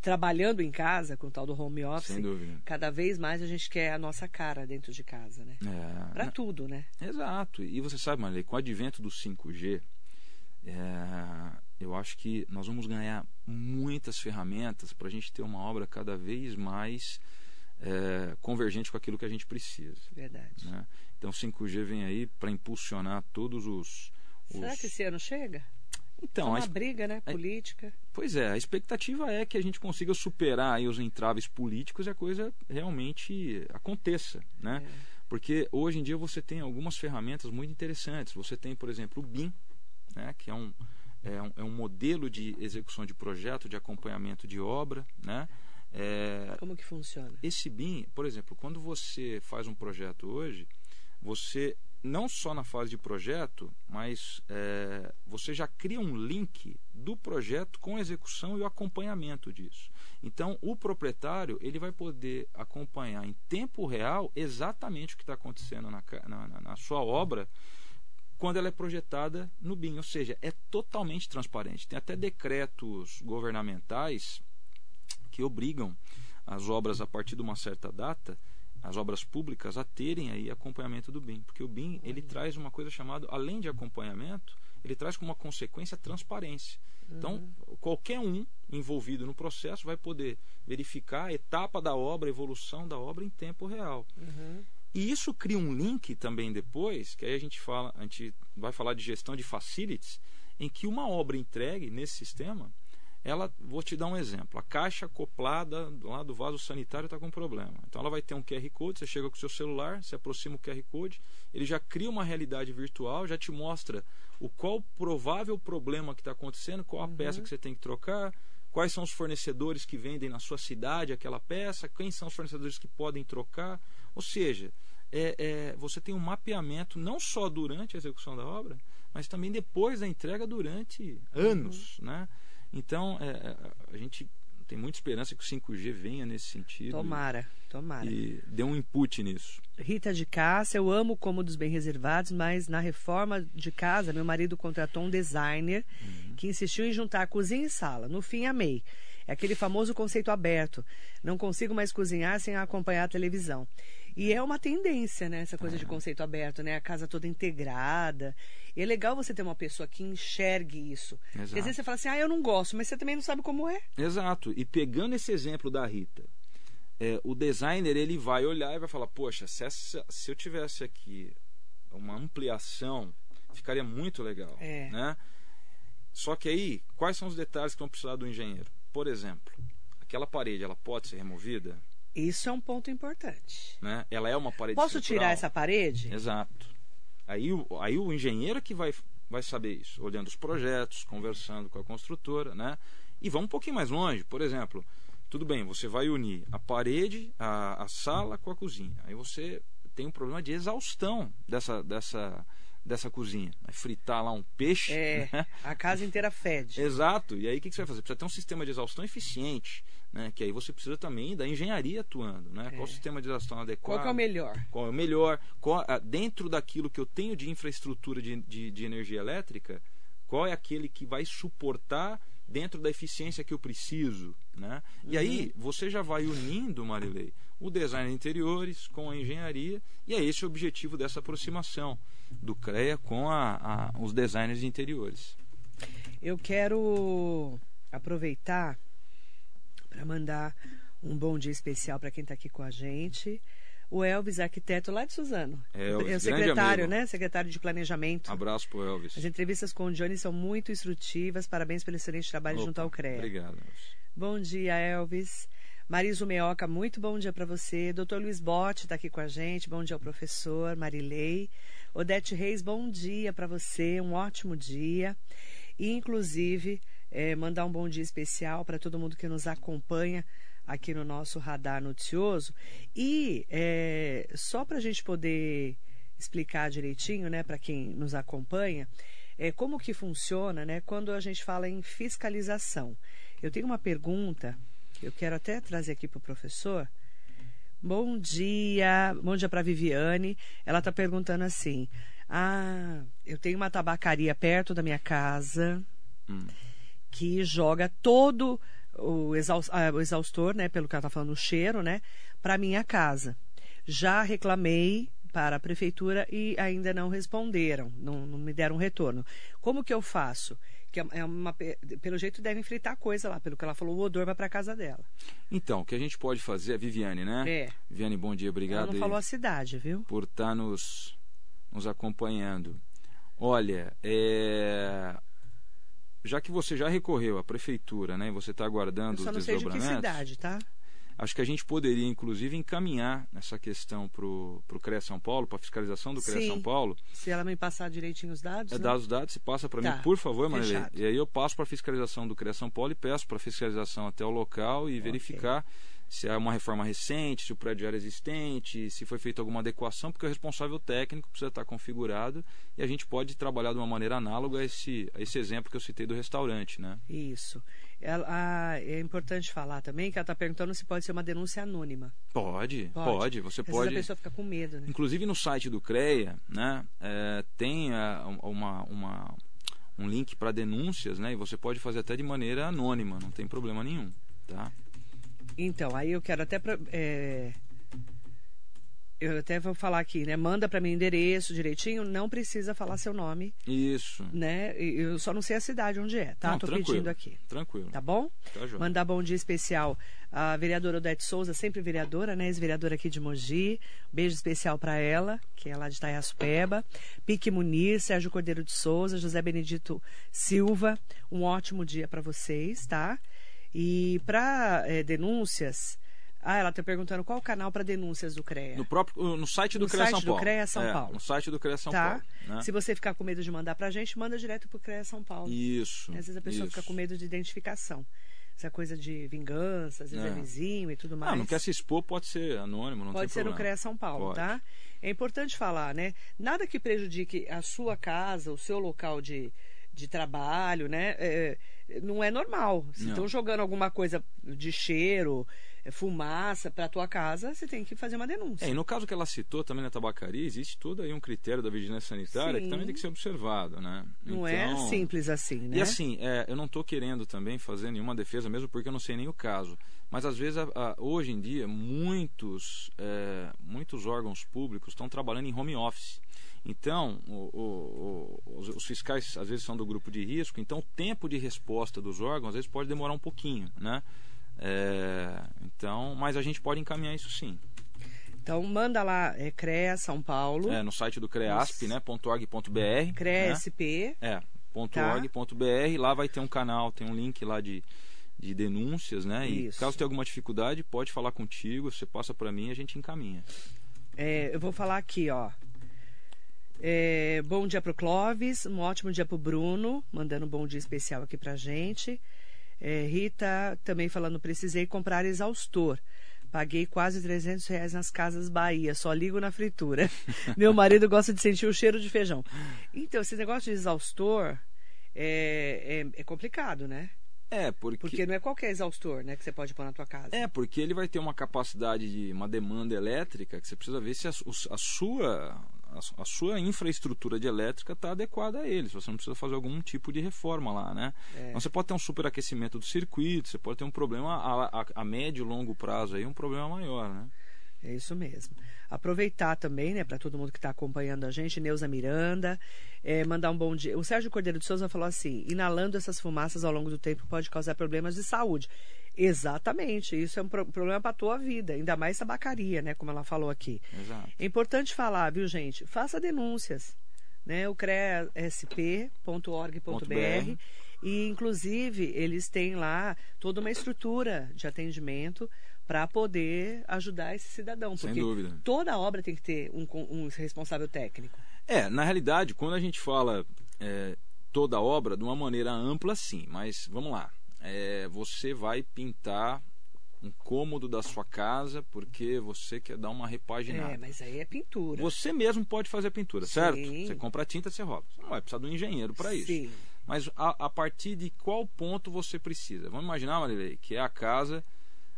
trabalhando em casa, com o tal do home office, cada vez mais a gente quer a nossa cara dentro de casa, né? É, para tudo, né? Exato. E você sabe, Marley, com o advento do 5G, é, eu acho que nós vamos ganhar muitas ferramentas para a gente ter uma obra cada vez mais é, convergente com aquilo que a gente precisa. Verdade. Né? Então, o 5G vem aí para impulsionar todos os, os. Será que esse ano chega? Então, é uma a, briga, né, política. A, pois é, a expectativa é que a gente consiga superar os entraves políticos e a coisa realmente aconteça, né? É. Porque hoje em dia você tem algumas ferramentas muito interessantes. Você tem, por exemplo, o BIM, né, que é um, é um, é um modelo de execução de projeto, de acompanhamento de obra, né? É, Como que funciona? Esse BIM, por exemplo, quando você faz um projeto hoje, você não só na fase de projeto, mas é, você já cria um link do projeto com a execução e o acompanhamento disso. Então, o proprietário ele vai poder acompanhar em tempo real exatamente o que está acontecendo na, na, na, sua obra quando ela é projetada no BIM, ou seja, é totalmente transparente. Tem até decretos governamentais que obrigam as obras a partir de uma certa data as obras públicas a terem aí acompanhamento do BIM, porque o BIM ele traz uma coisa chamada, além de acompanhamento, ele traz como uma consequência transparência. Então, uhum. qualquer um envolvido no processo vai poder verificar a etapa da obra, a evolução da obra em tempo real. Uhum. E isso cria um link também depois, que aí a gente fala, a gente vai falar de gestão de facilities, em que uma obra entregue nesse sistema, ela, vou te dar um exemplo, a caixa acoplada lá do vaso sanitário está com problema. Então ela vai ter um QR Code, você chega com o seu celular, se aproxima o QR Code, ele já cria uma realidade virtual, já te mostra o qual provável problema que está acontecendo, qual a uhum. peça que você tem que trocar, quais são os fornecedores que vendem na sua cidade aquela peça, quem são os fornecedores que podem trocar. Ou seja, é, é, você tem um mapeamento não só durante a execução da obra, mas também depois da entrega durante anos. Uhum. Né? Então, é, é, a gente tem muita esperança que o 5G venha nesse sentido. Tomara, e, tomara. E dê um input nisso. Rita de Cássia, eu amo cômodos bem reservados, mas na reforma de casa, meu marido contratou um designer uhum. que insistiu em juntar cozinha e sala. No fim, amei. É aquele famoso conceito aberto. Não consigo mais cozinhar sem acompanhar a televisão. E é uma tendência, né? Essa coisa é. de conceito aberto, né? A casa toda integrada. E é legal você ter uma pessoa que enxergue isso. Exato. Porque às vezes você fala assim, ah, eu não gosto, mas você também não sabe como é. Exato. E pegando esse exemplo da Rita, é, o designer ele vai olhar e vai falar, poxa, se, essa, se eu tivesse aqui uma ampliação, ficaria muito legal. É. Né? Só que aí, quais são os detalhes que vão precisar do engenheiro? Por exemplo, aquela parede, ela pode ser removida? Isso é um ponto importante. Né? Ela é uma parede Posso estrutural. tirar essa parede? Exato. Aí, aí o engenheiro que vai, vai saber isso, olhando os projetos, conversando com a construtora, né? E vamos um pouquinho mais longe, por exemplo, tudo bem, você vai unir a parede, a, a sala com a cozinha. Aí você tem um problema de exaustão dessa, dessa, dessa cozinha. Vai fritar lá um peixe. É, né? a casa inteira fede. [laughs] Exato. E aí o que, que você vai fazer? Precisa ter um sistema de exaustão eficiente. Né? Que aí você precisa também da engenharia atuando. Né? É. Qual o sistema de exaustão adequado? Qual é o melhor? Qual é o melhor? Qual, dentro daquilo que eu tenho de infraestrutura de, de, de energia elétrica, qual é aquele que vai suportar dentro da eficiência que eu preciso. Né? E uhum. aí você já vai unindo, Marilei, o design de interiores com a engenharia, e é esse o objetivo dessa aproximação do CREA com a, a, os designers de interiores. Eu quero aproveitar para mandar um bom dia especial para quem está aqui com a gente. O Elvis, arquiteto lá de Suzano. Elvis, é o secretário, né? Secretário de Planejamento. Abraço para Elvis. As entrevistas com o Johnny são muito instrutivas. Parabéns pelo excelente trabalho Opa, junto ao CREA. Obrigado, Elvis. Bom dia, Elvis. Mariso Meoca, muito bom dia para você. Doutor Luiz Botti está aqui com a gente. Bom dia ao professor Marilei. Odete Reis, bom dia para você. Um ótimo dia. E, inclusive, é, mandar um bom dia especial para todo mundo que nos acompanha aqui no nosso radar noticioso. E é, só para a gente poder explicar direitinho, né, para quem nos acompanha, é, como que funciona, né, quando a gente fala em fiscalização. Eu tenho uma pergunta, eu quero até trazer aqui para o professor. Bom dia, bom dia para Viviane. Ela está perguntando assim: Ah, eu tenho uma tabacaria perto da minha casa. Hum que joga todo o, ah, o exaustor, né, pelo que ela está falando, o cheiro, né, para minha casa. Já reclamei para a prefeitura e ainda não responderam, não, não, me deram retorno. Como que eu faço? Que é, é uma, pelo jeito devem fritar coisa lá, pelo que ela falou, o odor vai para casa dela. Então, o que a gente pode fazer, Viviane, né? É. Viviane, bom dia, obrigado. Ela não falou a cidade, viu? Por estar tá nos, nos acompanhando. Olha, é, já que você já recorreu à prefeitura, né, e você está aguardando os desdobramentos... Eu só não sei de que cidade, tá? Acho que a gente poderia, inclusive, encaminhar essa questão para o CREA São Paulo, para a fiscalização do CREA Sim. São Paulo. Se ela me passar direitinho os dados. É, né? dá os dados, se passa para Tá. mim, por favor, Marilei. E aí eu passo para a fiscalização do CREA São Paulo e peço para a fiscalização até o local e verificar se é uma reforma recente, se o prédio era existente, se foi feita alguma adequação, porque o responsável técnico precisa estar configurado e a gente pode trabalhar de uma maneira análoga a esse, a esse exemplo que eu citei do restaurante, né? Isso. Ela- é importante falar também que ela está perguntando se pode ser uma denúncia anônima. Pode, pode, você Porque Às pode. a pessoa fica com medo, né? Inclusive no site do CREA, né, é, tem ah, uma, uma- um link para denúncias, né, e você pode fazer até de maneira anônima, não tem problema nenhum, tá? Então, aí eu quero até. pra- é, Eu até vou falar aqui, né? Manda para mim endereço direitinho, não precisa falar seu nome, Isso. né? Eu só não sei a cidade onde é, tá? Não, Tô tranquilo, pedindo aqui, Tranquilo. tá bom? Tá joia. Mandar bom dia especial à vereadora Odete Souza, sempre vereadora, né? Ex-vereadora aqui de Mogi. Beijo especial para ela, que é lá de Itaiaçupeba. Pique Munir, Sérgio Cordeiro de Souza, José Benedito Silva. Um ótimo dia para vocês, tá? E para denúncias. Ah, ela está perguntando qual o canal para denúncias do CREA. No próprio no site do No CREA site São do Paulo. CREA São É, Paulo. No site do CREA São tá? Paulo. né? Se você ficar com medo de mandar pra gente, manda direto pro CREA São Paulo. Isso. Às vezes a pessoa isso. fica com medo de identificação. Essa coisa de vingança, às vezes é, É. vizinho e tudo mais. Ah, não quer se expor, pode ser anônimo, não Pode ser no problema. CREA São Paulo, Pode. tá? É importante falar, né? Nada que prejudique a sua casa, o seu local de, de trabalho, né? É, não é normal. Se estão jogando alguma coisa de cheiro, é, fumaça para tua casa, você tem que fazer uma denúncia. É, e no caso que ela citou também na tabacaria, existe todo aí um critério da vigilância sanitária Sim. que também tem que ser observado, né? não é Então, simples assim, né? E assim, é, eu não estou querendo também fazer nenhuma defesa, mesmo porque eu não sei nem o caso. Mas às vezes, a- a- hoje em dia, muitos, é, muitos órgãos públicos estão trabalhando em home office. Então, o- o- os, os fiscais às vezes são do grupo de risco, então o tempo de resposta dos órgãos às vezes pode demorar um pouquinho, né? É, então, mas a gente pode encaminhar isso sim. Então manda lá, é CREA São Paulo, É, no site do CREASP, né? .org.br. Né? SP, É, Tá. .org.br, lá vai ter um canal, tem um link lá de, de denúncias, né? E Isso. caso tenha alguma dificuldade, pode falar contigo, você passa para mim e a gente encaminha. É, eu vou falar aqui, ó. É, bom dia pro Clóvis, um ótimo dia pro Bruno, mandando um bom dia especial aqui pra gente. É, Rita também falando, precisei comprar exaustor. Paguei quase 300 reais nas casas Bahia, só ligo na fritura. [laughs] Meu marido gosta de sentir o cheiro de feijão. Então, esse negócio de exaustor é, é- é complicado, né? É, porque, Porque não é qualquer exaustor, né, que você pode pôr na tua casa. é porque ele vai ter uma capacidade de uma demanda elétrica que você precisa ver se a, a sua a, a sua infraestrutura de elétrica está adequada a ele. Se você não precisa fazer algum tipo de reforma lá, né? É. Então você pode ter um superaquecimento do circuito, você pode ter um problema a, a, a médio e longo prazo aí, um problema maior, né? É isso mesmo. Aproveitar também, né, para todo mundo que está acompanhando a gente, Neuza Miranda, é, mandar um bom dia. O Sérgio Cordeiro de Souza falou assim: inalando essas fumaças ao longo do tempo pode causar problemas de saúde. Exatamente, isso é um pro- problema para a tua vida, ainda mais tabacaria, né, como ela falou aqui. Exato. É importante falar, viu, gente? Faça denúncias. Né? O creasp.org.br e, inclusive, eles têm lá toda uma estrutura de atendimento para poder ajudar esse cidadão. Sem porque dúvida. toda obra tem que ter um, um responsável técnico. É, na realidade, quando a gente fala é, toda obra, de uma maneira ampla, sim. Mas vamos lá. É, você vai pintar um cômodo da sua casa porque você quer dar uma repaginada. É, mas aí é pintura. Você mesmo pode fazer a pintura, Sim. certo? Você compra a tinta, você rola. Você não vai precisar de um engenheiro para isso. Sim. Mas a, a partir de qual ponto você precisa? Vamos imaginar, Marilei, que é a casa,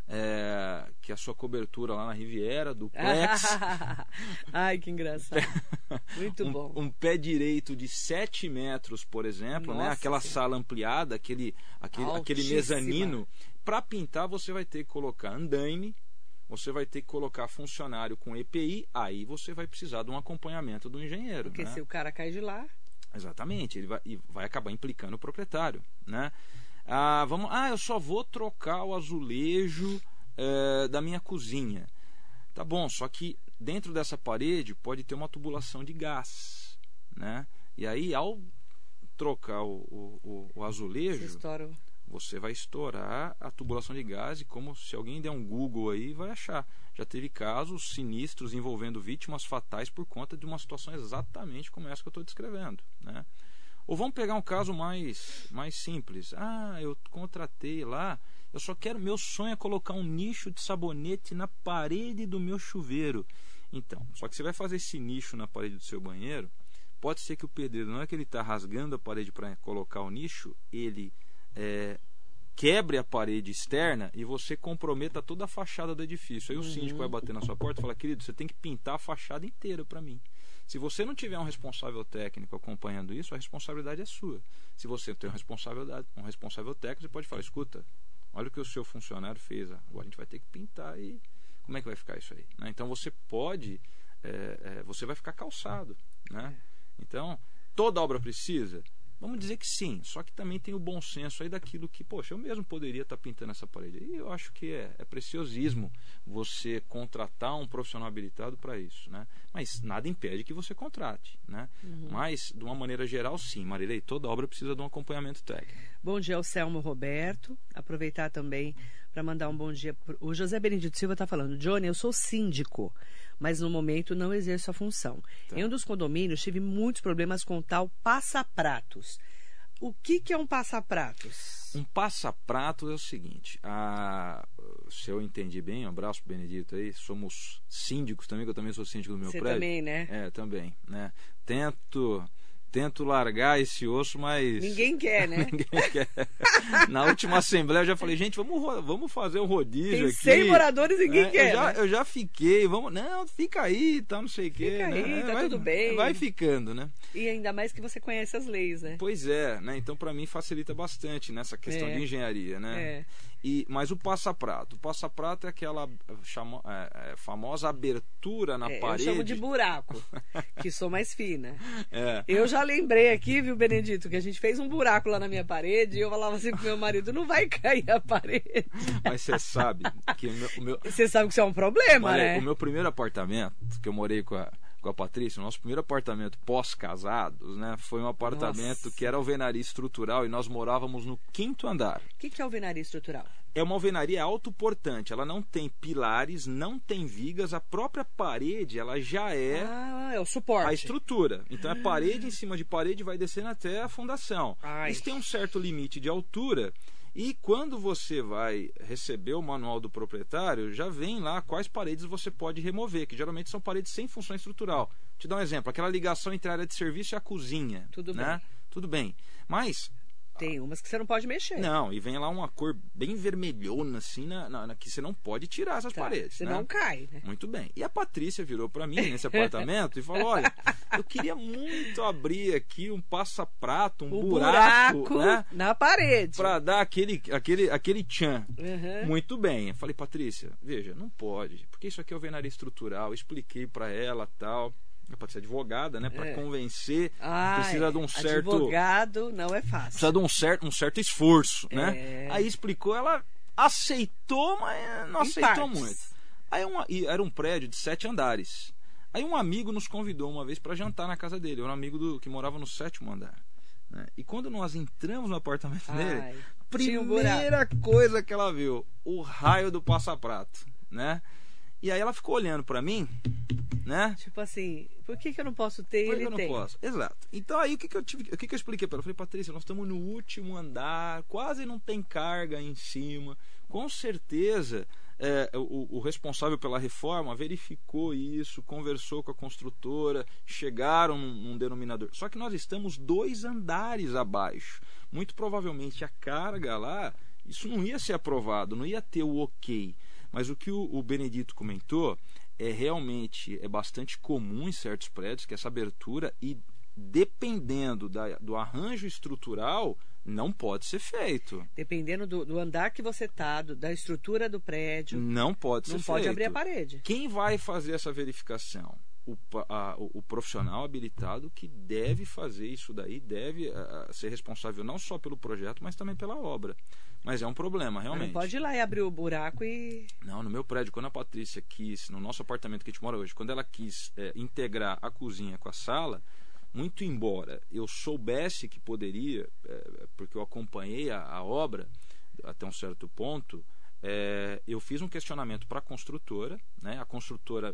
é, que a sua cobertura lá na Riviera, duplex, [laughs] Ai, que engraçado. [laughs] Muito um, bom. um pé direito de 7 metros, por exemplo, né? Nossa aquela Senhora. sala ampliada, aquele, aquele, aquele mezanino. Para pintar, você vai ter que colocar andaime, você vai ter que colocar funcionário com EPI, aí você vai precisar de um acompanhamento do engenheiro. Porque né? se o cara cai de lá, Exatamente, ele vai, e vai acabar implicando o proprietário, né? Ah, vamos, ah, eu só vou trocar o azulejo eh, da minha cozinha. Tá bom, só que dentro dessa parede pode ter uma tubulação de gás, né? E aí, ao trocar o, o, o- você azulejo, o- você vai estourar a tubulação de gás e como se alguém der um Google aí vai achar. Já teve casos sinistros envolvendo vítimas fatais por conta de uma situação exatamente como essa que eu estou descrevendo. Né? Ou vamos pegar um caso mais, mais simples. Ah, eu contratei lá, eu só quero, meu sonho é colocar um nicho de sabonete na parede do meu chuveiro. Então, só que você vai fazer esse nicho na parede do seu banheiro, pode ser que o pedreiro, não é que ele está rasgando a parede para colocar o nicho, ele é, quebre a parede externa e você comprometa toda a fachada do edifício. Aí o síndico vai bater na sua porta e falar, querido, você tem que pintar a fachada inteira para mim. Se você não tiver um responsável técnico acompanhando isso, a responsabilidade é sua. Se você tem um responsável, um responsável técnico, você pode falar, escuta, olha o que o seu funcionário fez, agora a gente vai ter que pintar e como é que vai ficar isso aí? Né? Então você pode, é, é, você vai ficar calçado. Né? Então, toda obra precisa? Vamos dizer que sim, só que também tem o bom senso aí daquilo que, poxa, eu mesmo poderia estar tá pintando essa parede. E eu acho que é, é preciosismo você contratar um profissional habilitado para isso, né? Mas nada impede que você contrate, né? Uhum. Mas, de uma maneira geral, sim, Marilei, toda obra precisa de um acompanhamento técnico. Bom dia ao Selmo Roberto. Aproveitar também para mandar um bom dia. O José Benedito Silva está falando, Johnny, eu sou síndico mas no momento não exerço a função. Tá. Em um dos condomínios tive muitos problemas com tal passapratos. O que, que é um passapratos? Um passaprato é o seguinte: a, se eu entendi bem, um abraço pro Benedito aí, somos síndicos também, que eu também sou síndico do meu Você prédio. também, né? É, também, né? Tento tento largar esse osso, mas. Ninguém quer, né? [laughs] Ninguém quer. Na última assembleia eu já falei, gente, vamos, vamos fazer um rodízio Tem aqui. 100 moradores ninguém é, quer. Eu já, né? eu já fiquei, vamos. Não, fica aí, tá, não sei o quê. Fica né? aí, tá vai, tudo bem. Vai ficando, né? E ainda mais que você conhece as leis, né? Pois é, né? Então para mim facilita bastante nessa questão É. de engenharia, né? É. E, mas o passaprato. O passaprato é aquela chamo, é, é, famosa abertura na É, eu parede. chamo de buraco, que sou mais fina. [laughs] É. Eu já lembrei aqui, viu, Benedito, que a gente fez um buraco lá na minha parede e eu falava assim pro meu marido, não vai cair a parede. [laughs] Mas você sabe que o meu, Você sabe que isso é um problema, Olha, né? o meu primeiro apartamento, que eu morei com a, com a Patrícia, o nosso primeiro apartamento pós-casados, né? Foi um apartamento Nossa. que era alvenaria estrutural e nós morávamos no quinto andar. O que, que é alvenaria estrutural? É uma alvenaria autoportante, ela não tem pilares, não tem vigas, a própria parede ela já é Ah, é o suporte. a estrutura. Então é parede em cima de parede vai descendo até a fundação. Ai. Isso tem um certo limite de altura. E quando você vai receber o manual do proprietário, já vem lá quais paredes você pode remover, que geralmente são paredes sem função estrutural. Te dar um exemplo, aquela ligação entre a área de serviço e a cozinha. Tudo né? bem. Tudo bem. Mas Tem umas que você não pode mexer. não, e vem lá uma cor bem vermelhona, assim, na, na- na- que você não pode tirar essas Tá, paredes. Senão né? cai, né? Muito bem. E a Patrícia virou para mim nesse apartamento e falou: Olha, eu queria muito abrir aqui um passa-prato, um buraco, buraco né? na parede. Para dar aquele, aquele, aquele tchan. Uhum. Muito bem. Eu falei, Patrícia, veja, não pode, porque isso aqui é alvenaria estrutural. Eu expliquei para ela tal. Pode ser advogada, né? Para É. convencer, Ah, precisa de um certo Advogado não é fácil. precisa de um certo, um certo esforço, né? É. Aí explicou, ela aceitou, mas não Em aceitou partes. muito. Aí uma, era um prédio de sete andares. Aí um amigo nos convidou uma vez para jantar na casa dele. Era um amigo do, que morava no sétimo andar. né? E quando nós entramos no apartamento dele, Ai, um buraco. primeira coisa que ela viu, o raio do passaprato, né? E aí ela ficou olhando para mim, né? Tipo assim, por que, que eu não posso ter Por que ele eu não tem? posso? Exato. Então aí o que, que eu tive, o que, que eu expliquei para ela? Eu falei, Patrícia, nós estamos no último andar, quase não tem carga aí em cima. Com certeza é, o, o responsável pela reforma verificou isso, conversou com a construtora, chegaram num, num denominador. Só que nós estamos dois andares abaixo. Muito provavelmente a carga lá, isso não ia ser aprovado, não ia ter o ok. Mas o que o, Benedito comentou é realmente é bastante comum em certos prédios que essa abertura e dependendo da- do arranjo estrutural não pode ser feito. Dependendo do, do andar que você tá, do- da estrutura do prédio, Não pode não ser pode feito. abrir a parede. Quem vai fazer essa verificação? O, a- o- o profissional habilitado que deve fazer isso daí, deve ah, ser responsável não só pelo projeto, mas também pela obra. Mas é um problema, realmente. Não pode ir lá e abrir o buraco e. Não, no meu prédio, quando a Patrícia quis, no nosso apartamento que a gente mora hoje, quando ela quis é, integrar a cozinha com a sala, muito embora eu soubesse que poderia, é, porque eu acompanhei a, a, obra até um certo ponto, é, eu fiz um questionamento para a construtora, né? a construtora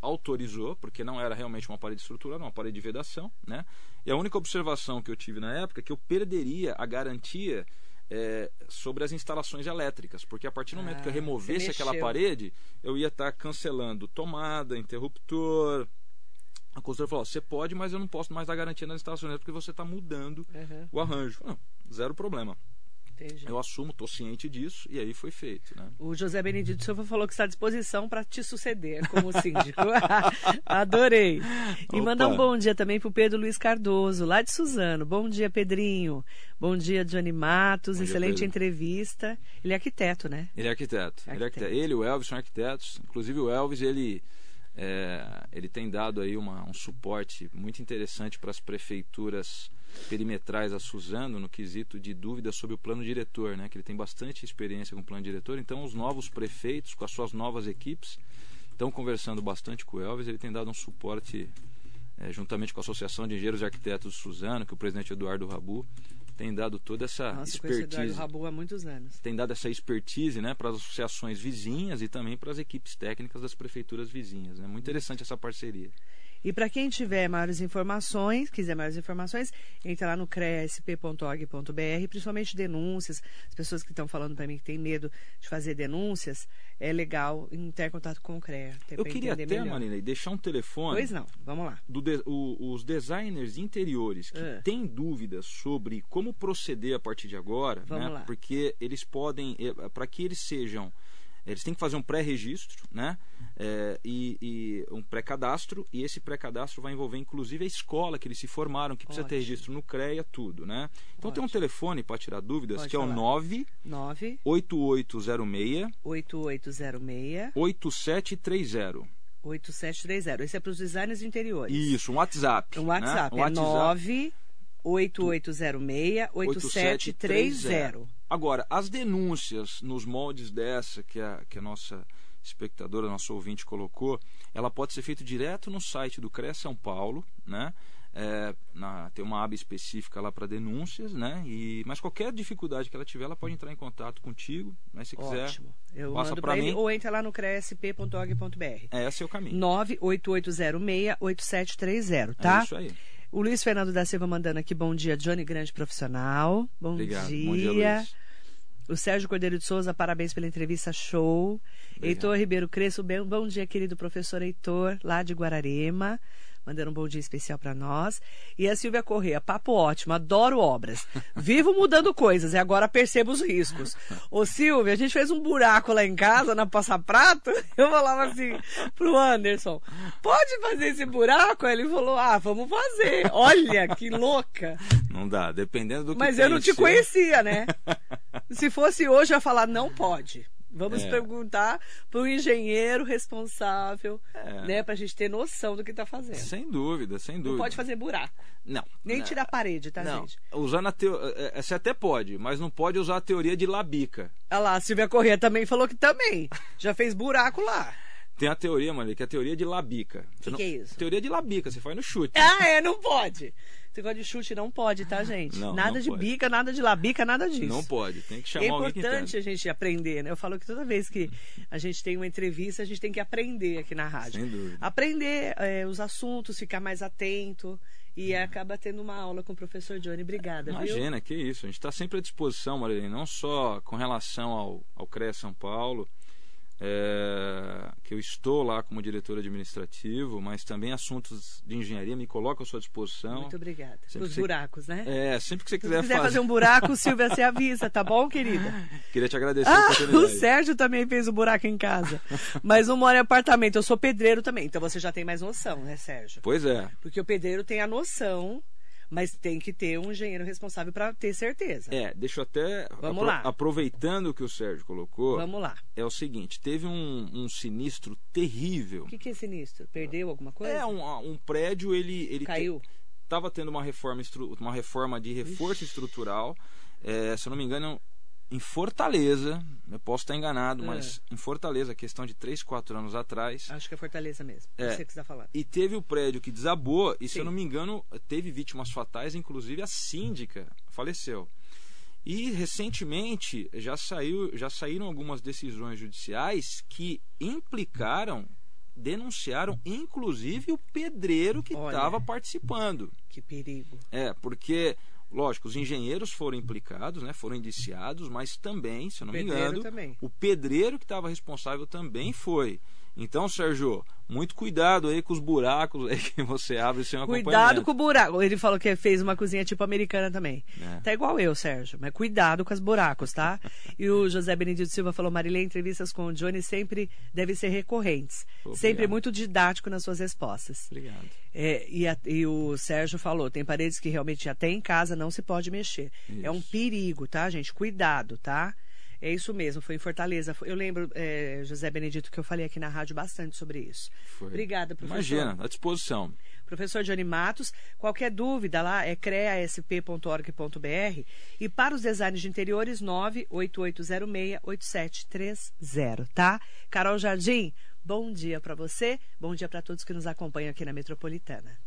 autorizou, porque não era realmente uma parede estrutural, uma parede de vedação. Né? E a única observação que eu tive na época é que eu perderia a garantia é, sobre as instalações elétricas, porque a partir do momento ah, que eu ah, removesse aquela parede, eu ia estar tá cancelando tomada, interruptor. A construtora falou: você pode, mas eu não posso mais dar garantia nas instalações porque você está mudando uhum. o arranjo. Não, zero problema. Entendi. Eu assumo, estou ciente disso, e aí foi feito. Né? O José Benedito Silva falou que está à disposição para te suceder como síndico. [laughs] Adorei. E Opa. mandar um bom dia também para o Pedro Luiz Cardoso, lá de Suzano. Bom dia, Pedrinho. Bom dia, Johnny Matos. Excelente entrevista. Ele é arquiteto, né? Ele é arquiteto. arquiteto. Ele, é arquiteto. ele e o Elvis são arquitetos. Inclusive o Elvis, ele é, ele tem dado aí uma, um suporte muito interessante para as prefeituras perimetrais a Suzano no quesito de dúvidas sobre o plano diretor, né? Que ele tem bastante experiência com o plano diretor. Então, os novos prefeitos, com as suas novas equipes, estão conversando bastante com o Elvis. Ele tem dado um suporte, é, juntamente com a Associação de Engenheiros e Arquitetos de Suzano, que o presidente Eduardo Rabu tem dado toda essa Nossa, expertise. Rabu há muitos anos. Tem dado essa expertise né, para as associações vizinhas e também para as equipes técnicas das prefeituras vizinhas. É né? muito interessante essa parceria. E para quem tiver maiores informações, quiser maiores informações, entra lá no cresp.org.br, principalmente denúncias, as pessoas que estão falando para mim que têm medo de fazer denúncias, é legal ter contato com o CREA. Eu queria até, Marilei, deixar um telefone. Pois não, vamos lá. Do de, o, os designers interiores que uh. têm dúvidas sobre como proceder a partir de agora, vamos né? Lá. Porque eles podem, eh, para que eles sejam eles têm que fazer um pré-registro, né? É, e, e, um pré-cadastro, e esse pré-cadastro vai envolver inclusive a escola que eles se formaram, que precisa Ótimo. ter registro no CREA, tudo, né? Então Ótimo. tem um telefone para tirar dúvidas, Pode que falar. é o 9 9 8806 8806 8730. 8730. Esse é para os designers interiores. Isso, um WhatsApp. Um WhatsApp. Né? Um é WhatsApp. 9 8806 8730. Agora, as denúncias nos moldes dessa que a, que a nossa espectadora, nosso ouvinte colocou, ela pode ser feita direto no site do CREA São Paulo, né? É, na, tem uma aba específica lá para denúncias, né? E, mas qualquer dificuldade que ela tiver, ela pode entrar em contato contigo, mas se quiser, Ótimo. Eu passa para mim. ou entra lá no cresp.org.br. É, esse é o caminho. 98806-8730, tá? É isso aí. O Luiz Fernando da Silva mandando aqui, bom dia, Johnny, grande profissional. Bom Obrigado. dia. Bom dia, Luiz. O Sérgio Cordeiro de Souza, parabéns pela entrevista, show. Obrigado. Heitor Ribeiro Cresço, bem, bom dia, querido professor Heitor, lá de Guararema mandando um bom dia especial para nós. E a Silvia Corrêa, papo ótimo, adoro obras. [laughs] Vivo mudando coisas e agora percebo os riscos. Ô Silvia, a gente fez um buraco lá em casa, na Passa Prato. [laughs] Eu falava assim pro Anderson, pode fazer esse buraco? Aí ele falou, ah, vamos fazer. Olha, que louca. Não dá, dependendo do que Mas eu não te conhecia, né? [laughs] Se fosse hoje, eu ia falar, não pode. Vamos é. perguntar para o engenheiro responsável, é. né, para a gente ter noção do que está fazendo. Sem dúvida, sem dúvida. Não pode fazer buraco. Não. Nem não. tirar parede, tá, não. gente? Usando a teo... É, é, você até pode, mas não pode usar a teoria de labica. Olha lá, a Silvia Corrêa também falou que também. Já fez buraco lá. Tem a teoria, mano, que é a teoria de labica. O que, não... que é isso? Teoria de labica, você faz no chute. Ah, é, não pode. Esse negócio de chute não pode, tá, gente? Não, nada não de pode. bica, nada de labica, nada disso. Não pode, tem que chamar é alguém É importante a gente aprender, né? Eu falo que toda vez que a gente tem uma entrevista, a gente tem que aprender aqui na rádio. Sem dúvida. Aprender é, os assuntos, ficar mais atento. E acaba tendo uma aula com o professor Johnny. Obrigada, Imagina, viu? que isso. A gente está sempre à disposição, Marilene, não só com relação ao, ao CREA São Paulo, é, que eu estou lá como diretor administrativo, mas também assuntos de engenharia me coloco à sua disposição. Muito obrigada. Os buracos, né? É, sempre que você quiser, Se quiser fazer... fazer um buraco, [laughs] Silvia, você avisa, tá bom, querida? [laughs] Queria te agradecer ah, o Sérgio também fez o um buraco em casa. [laughs] Mas não mora em apartamento, eu sou pedreiro também. Então você já tem mais noção, né, Sérgio? Pois é. Porque o pedreiro tem a noção mas tem que ter um engenheiro responsável para ter certeza. É, deixa eu até. Vamos apro lá. Aproveitando o que o Sérgio colocou. Vamos lá. É o seguinte: teve um, um sinistro terrível. O que, que é sinistro? Perdeu alguma coisa? É, um, um prédio, ele. ele Caiu. Estava te, tendo uma reforma, uma reforma de reforço Ixi. estrutural. É, se eu não me engano, em Fortaleza, eu posso estar enganado, É. mas em Fortaleza, questão de 3, 4 anos atrás. Acho que é Fortaleza mesmo. É. Você que está falando. E teve o prédio que desabou, e se Sim. eu não me engano, teve vítimas fatais, inclusive a síndica faleceu. E recentemente já, saiu, já saíram algumas decisões judiciais que implicaram, denunciaram inclusive o pedreiro que estava participando. Que perigo. É, porque, lógico, os engenheiros foram implicados, né, foram indiciados, mas também, se eu não me Pedreiro engano, também. o pedreiro que estava responsável também foi. Então, Sérgio, muito cuidado aí com os buracos aí que você abre sem um Cuidado com o buraco. Ele falou que fez uma cozinha tipo americana também. É. Tá igual eu, Sérgio. Mas cuidado com os buracos, tá? E o José Benedito Silva falou: Marilê, entrevistas com o Johnny sempre devem ser recorrentes. Obrigado. Sempre muito didático nas suas respostas. Obrigado. É, e, a- e o Sérgio falou: tem paredes que realmente até em casa não se pode mexer. É um Isso. perigo, tá, gente? Cuidado, tá? É isso mesmo, foi em Fortaleza. Eu lembro, é, José Benedito, que eu falei aqui na rádio bastante sobre isso. Foi. Obrigada, professor. Imagina, à disposição. Professor Johnny Matos, qualquer dúvida lá é creasp.org.br e para os designs de interiores 988068730, tá? Carol Jardim, bom dia para você, bom dia para todos que nos acompanham aqui na Metropolitana.